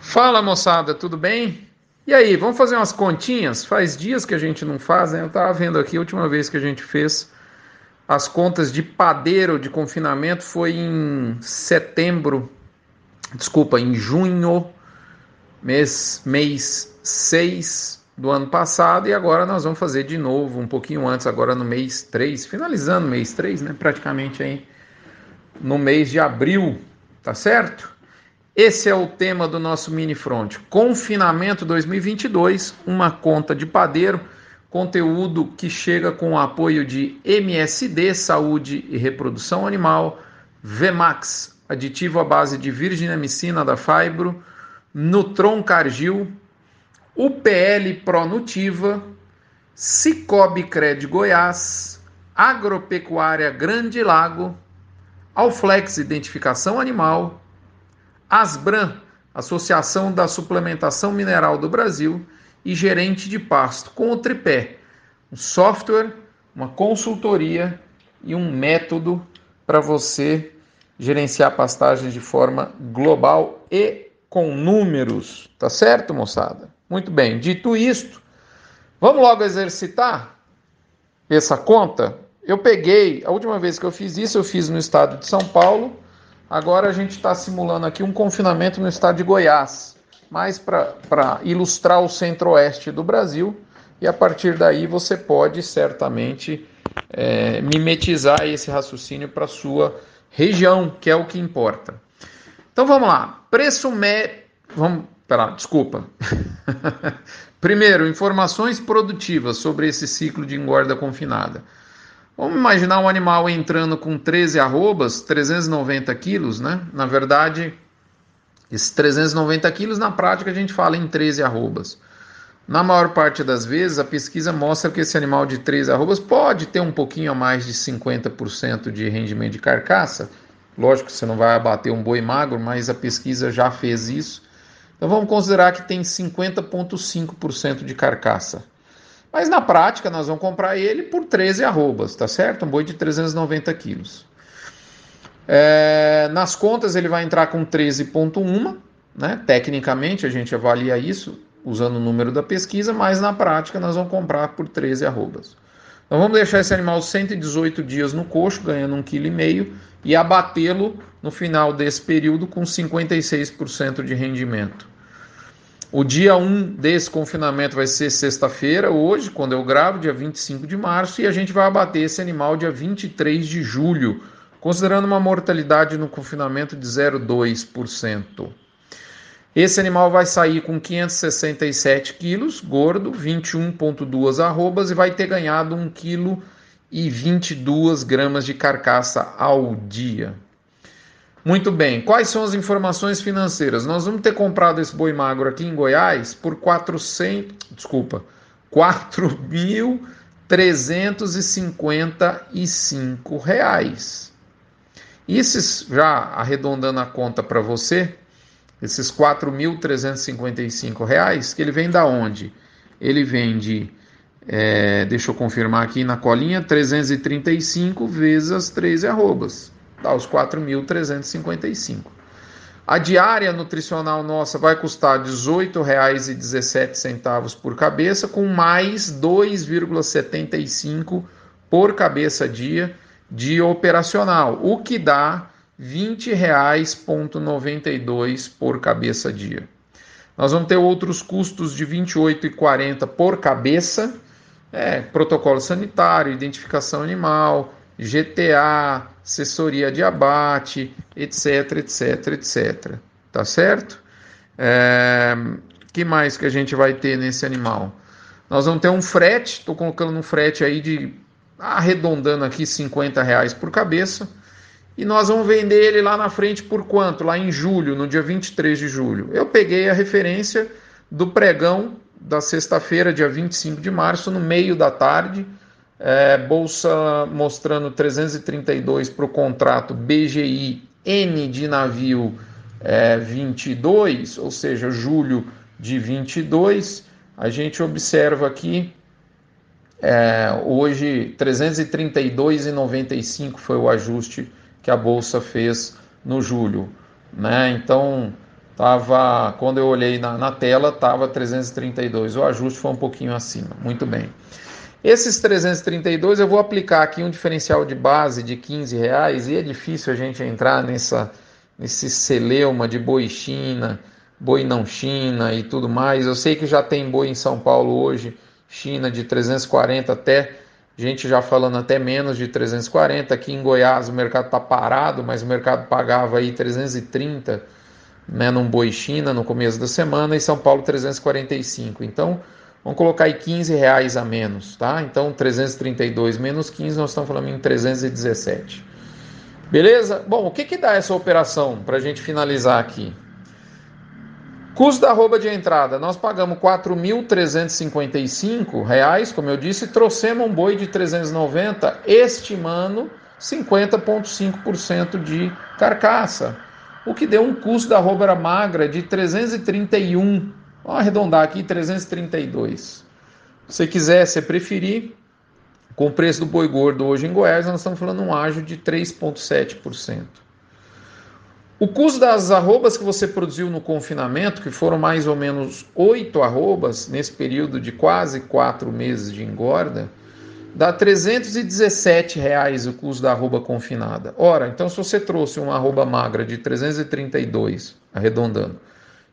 Fala moçada, tudo bem? E aí, vamos fazer umas continhas? Faz dias que a gente não faz, né? Eu tava vendo aqui, a última vez que a gente fez as contas de padeiro de confinamento foi em setembro, desculpa, em junho, mês, mês 6 do ano passado, e agora nós vamos fazer de novo, um pouquinho antes, agora no mês 3, finalizando mês 3, né? Praticamente aí no mês de abril, tá certo? Esse é o tema do nosso mini front. Confinamento 2022, uma conta de padeiro, conteúdo que chega com o apoio de MSD, Saúde e Reprodução Animal, Vemax, aditivo à base de virginamicina da Fibro, Nutron Cargil, UPL Pronutiva, Cicobi Cred Goiás, Agropecuária Grande Lago, Alflex Identificação Animal, Asbran, Associação da Suplementação Mineral do Brasil, e gerente de pasto, com o tripé: um software, uma consultoria e um método para você gerenciar pastagens de forma global e com números, tá certo, moçada? Muito bem, dito isto, vamos logo exercitar essa conta. Eu peguei, a última vez que eu fiz isso, eu fiz no estado de São Paulo Agora a gente está simulando aqui um confinamento no estado de Goiás, mais para ilustrar o centro-oeste do Brasil, e a partir daí você pode certamente é, mimetizar esse raciocínio para sua região, que é o que importa. Então vamos lá. Preço médio. Vamos. Pera, desculpa. Primeiro, informações produtivas sobre esse ciclo de engorda confinada. Vamos imaginar um animal entrando com 13 arrobas, 390 quilos, né? Na verdade, esses 390 quilos, na prática, a gente fala em 13 arrobas. Na maior parte das vezes, a pesquisa mostra que esse animal de 13 arrobas pode ter um pouquinho a mais de 50% de rendimento de carcaça. Lógico que você não vai abater um boi magro, mas a pesquisa já fez isso. Então vamos considerar que tem 50,5% de carcaça. Mas na prática nós vamos comprar ele por 13 arrobas, tá certo? Um boi de 390 quilos. É, nas contas ele vai entrar com 13,1, né? Tecnicamente a gente avalia isso usando o número da pesquisa, mas na prática nós vamos comprar por 13 arrobas. Então vamos deixar esse animal 118 dias no coxo, ganhando 1,5 kg, e abatê-lo no final desse período com 56% de rendimento. O dia 1 desse confinamento vai ser sexta-feira, hoje, quando eu gravo, dia 25 de março, e a gente vai abater esse animal dia 23 de julho, considerando uma mortalidade no confinamento de 0,2%. Esse animal vai sair com 567 quilos, gordo, 21,2 arrobas e vai ter ganhado 1 quilo 22 gramas de carcaça ao dia. Muito bem, quais são as informações financeiras? Nós vamos ter comprado esse boi magro aqui em Goiás por 400, desculpa, 4.355 reais. Esses, já arredondando a conta para você, esses 4.355 reais, que ele vem da onde? Ele vem de, é, deixa eu confirmar aqui na colinha, 335 vezes as 13 arrobas dá os 4.355. A diária nutricional nossa vai custar R$ 18,17 por cabeça, com mais 2,75 por cabeça dia de operacional, o que dá R$ 20,92 por cabeça dia. Nós vamos ter outros custos de R$ 28,40 por cabeça, é, protocolo sanitário, identificação animal, GTA, assessoria de abate, etc, etc, etc. Tá certo? É, que mais que a gente vai ter nesse animal? Nós vamos ter um frete, estou colocando um frete aí de arredondando aqui 50 reais por cabeça. E nós vamos vender ele lá na frente por quanto? Lá em julho, no dia 23 de julho. Eu peguei a referência do pregão da sexta-feira, dia 25 de março, no meio da tarde é, bolsa mostrando 332 para o contrato BGI N de navio é, 22, ou seja, julho de 22. A gente observa aqui é, hoje 332,95 foi o ajuste que a bolsa fez no julho, né? Então Tava, quando eu olhei na, na tela, estava 332. O ajuste foi um pouquinho acima. Muito bem. Esses 332 eu vou aplicar aqui um diferencial de base de 15 reais e é difícil a gente entrar nessa, nesse celeuma de boi China, boi não China e tudo mais. Eu sei que já tem boi em São Paulo hoje, China de 340 até, gente já falando até menos de 340. Aqui em Goiás o mercado está parado, mas o mercado pagava aí 330 né, num boi China no começo da semana e São Paulo 345. Então, vamos colocar aí 15 reais a menos, tá? Então, 332 menos 15, nós estamos falando em 317. Beleza? Bom, o que, que dá essa operação para a gente finalizar aqui? Custo da arroba de entrada, nós pagamos R$ 4.355, como eu disse, trouxemos um boi de 390, estimando 50,5% de carcaça o que deu um custo da arroba magra de 331. Vamos arredondar aqui, 332. Se você quiser, se preferir, com o preço do boi gordo hoje em Goiás, nós estamos falando um ágio de 3,7%. O custo das arrobas que você produziu no confinamento, que foram mais ou menos oito arrobas nesse período de quase quatro meses de engorda, dá 317 reais o custo da arroba confinada. Ora, então se você trouxe uma arroba magra de 332, arredondando,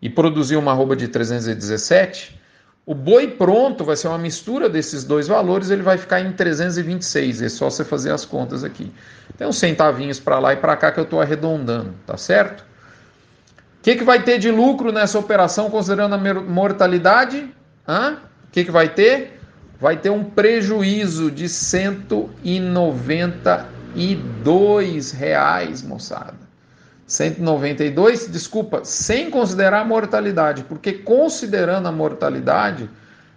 e produziu uma arroba de 317, o boi pronto vai ser uma mistura desses dois valores, ele vai ficar em 326, é só você fazer as contas aqui. Tem uns centavinhos para lá e para cá que eu estou arredondando, tá certo? O que, que vai ter de lucro nessa operação considerando a mortalidade? O que, que vai ter? vai ter um prejuízo de 192 reais, moçada. 192, desculpa, sem considerar a mortalidade, porque considerando a mortalidade,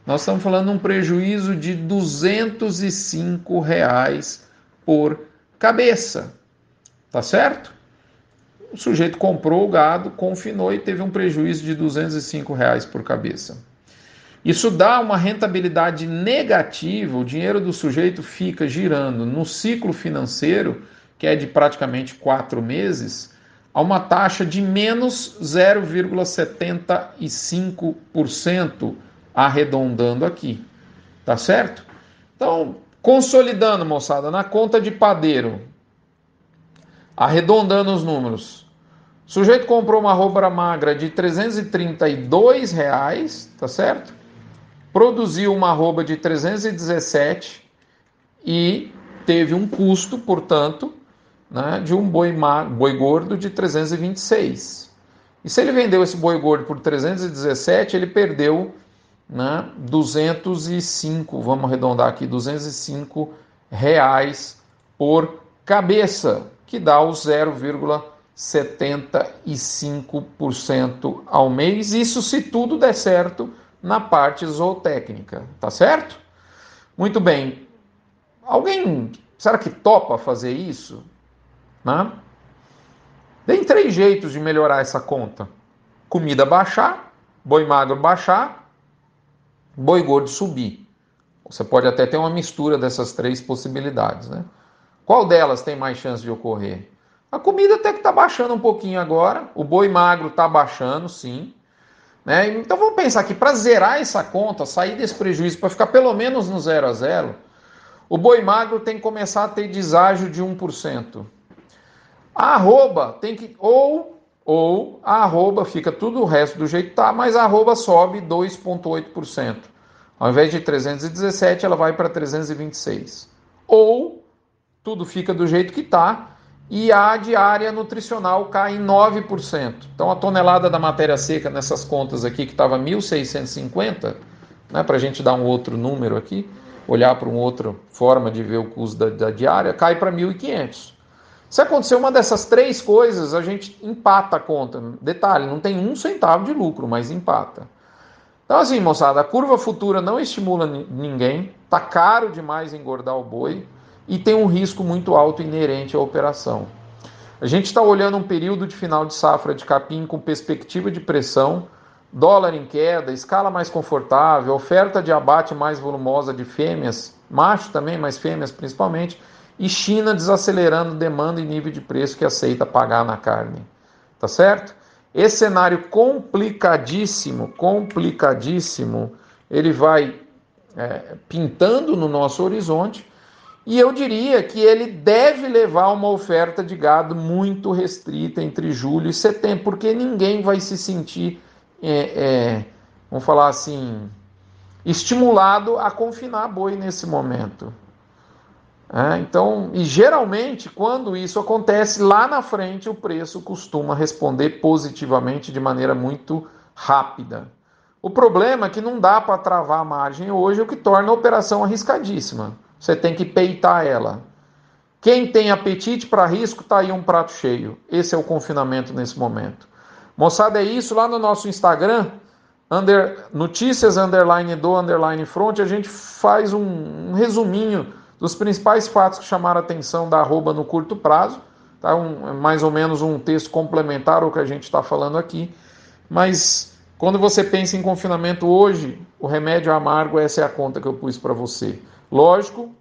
nós estamos falando de um prejuízo de 205 reais por cabeça, tá certo? O sujeito comprou o gado, confinou e teve um prejuízo de 205 reais por cabeça. Isso dá uma rentabilidade negativa, o dinheiro do sujeito fica girando no ciclo financeiro, que é de praticamente quatro meses, a uma taxa de menos 0,75%, arredondando aqui. Tá certo? Então, consolidando, moçada, na conta de padeiro, arredondando os números. O sujeito comprou uma roupa magra de 332 reais, tá certo? produziu uma arroba de 317 e teve um custo, portanto, né, de um boi, boi gordo de 326. E se ele vendeu esse boi gordo por 317, ele perdeu né, 205, vamos arredondar aqui, 205 reais por cabeça, que dá o 0,75% ao mês. Isso se tudo der certo na parte zootécnica, tá certo? Muito bem. Alguém, será que topa fazer isso? Né? Tem três jeitos de melhorar essa conta: comida baixar, boi magro baixar, boi gordo subir. Você pode até ter uma mistura dessas três possibilidades, né? Qual delas tem mais chance de ocorrer? A comida até que está baixando um pouquinho agora, o boi magro está baixando, sim. Né? Então vamos pensar que para zerar essa conta, sair desse prejuízo, para ficar pelo menos no zero a zero, o boi magro tem que começar a ter deságio de 1%. Arroba tem que. Ou, ou arroba fica tudo o resto do jeito que está, mas arroba sobe 2,8%. Ao invés de 317, ela vai para 326. Ou tudo fica do jeito que está e a diária nutricional cai em 9%. Então a tonelada da matéria seca nessas contas aqui que estava 1.650, né, para a gente dar um outro número aqui, olhar para uma outra forma de ver o custo da, da diária, cai para 1.500. Se acontecer uma dessas três coisas, a gente empata a conta. Detalhe, não tem um centavo de lucro, mas empata. Então assim, moçada, a curva futura não estimula ninguém, tá caro demais engordar o boi e tem um risco muito alto inerente à operação. A gente está olhando um período de final de safra de capim com perspectiva de pressão, dólar em queda, escala mais confortável, oferta de abate mais volumosa de fêmeas, macho também, mas fêmeas principalmente, e China desacelerando demanda e nível de preço que aceita pagar na carne. Tá certo? Esse cenário complicadíssimo, complicadíssimo, ele vai é, pintando no nosso horizonte e eu diria que ele deve levar uma oferta de gado muito restrita entre julho e setembro, porque ninguém vai se sentir, é, é, vamos falar assim, estimulado a confinar boi nesse momento. É, então, e geralmente, quando isso acontece, lá na frente o preço costuma responder positivamente de maneira muito rápida. O problema é que não dá para travar a margem hoje, o que torna a operação arriscadíssima. Você tem que peitar ela. Quem tem apetite para risco, está aí um prato cheio. Esse é o confinamento nesse momento. Moçada, é isso. Lá no nosso Instagram, under, notícias underline do underline front, a gente faz um, um resuminho dos principais fatos que chamaram a atenção da arroba no curto prazo. Tá? Um, é mais ou menos um texto complementar ao que a gente está falando aqui. Mas quando você pensa em confinamento hoje, o remédio amargo, essa é a conta que eu pus para você. Lógico,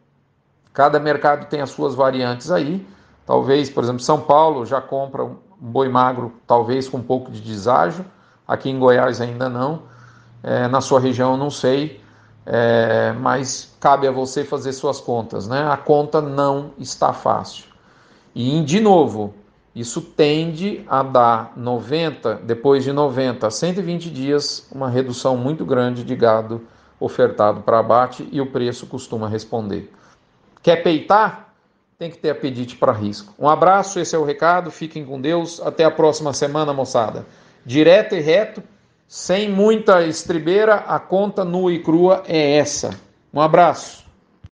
cada mercado tem as suas variantes aí. Talvez, por exemplo, São Paulo já compra um boi magro, talvez com um pouco de deságio. Aqui em Goiás ainda não. É, na sua região, não sei. É, mas cabe a você fazer suas contas, né? A conta não está fácil. E, de novo, isso tende a dar 90, depois de 90 a 120 dias, uma redução muito grande de gado ofertado para abate e o preço costuma responder. Quer peitar? Tem que ter apetite para risco. Um abraço, esse é o recado. Fiquem com Deus. Até a próxima semana, moçada. Direto e reto sem muita estribeira, a conta nua e crua é essa. Um abraço.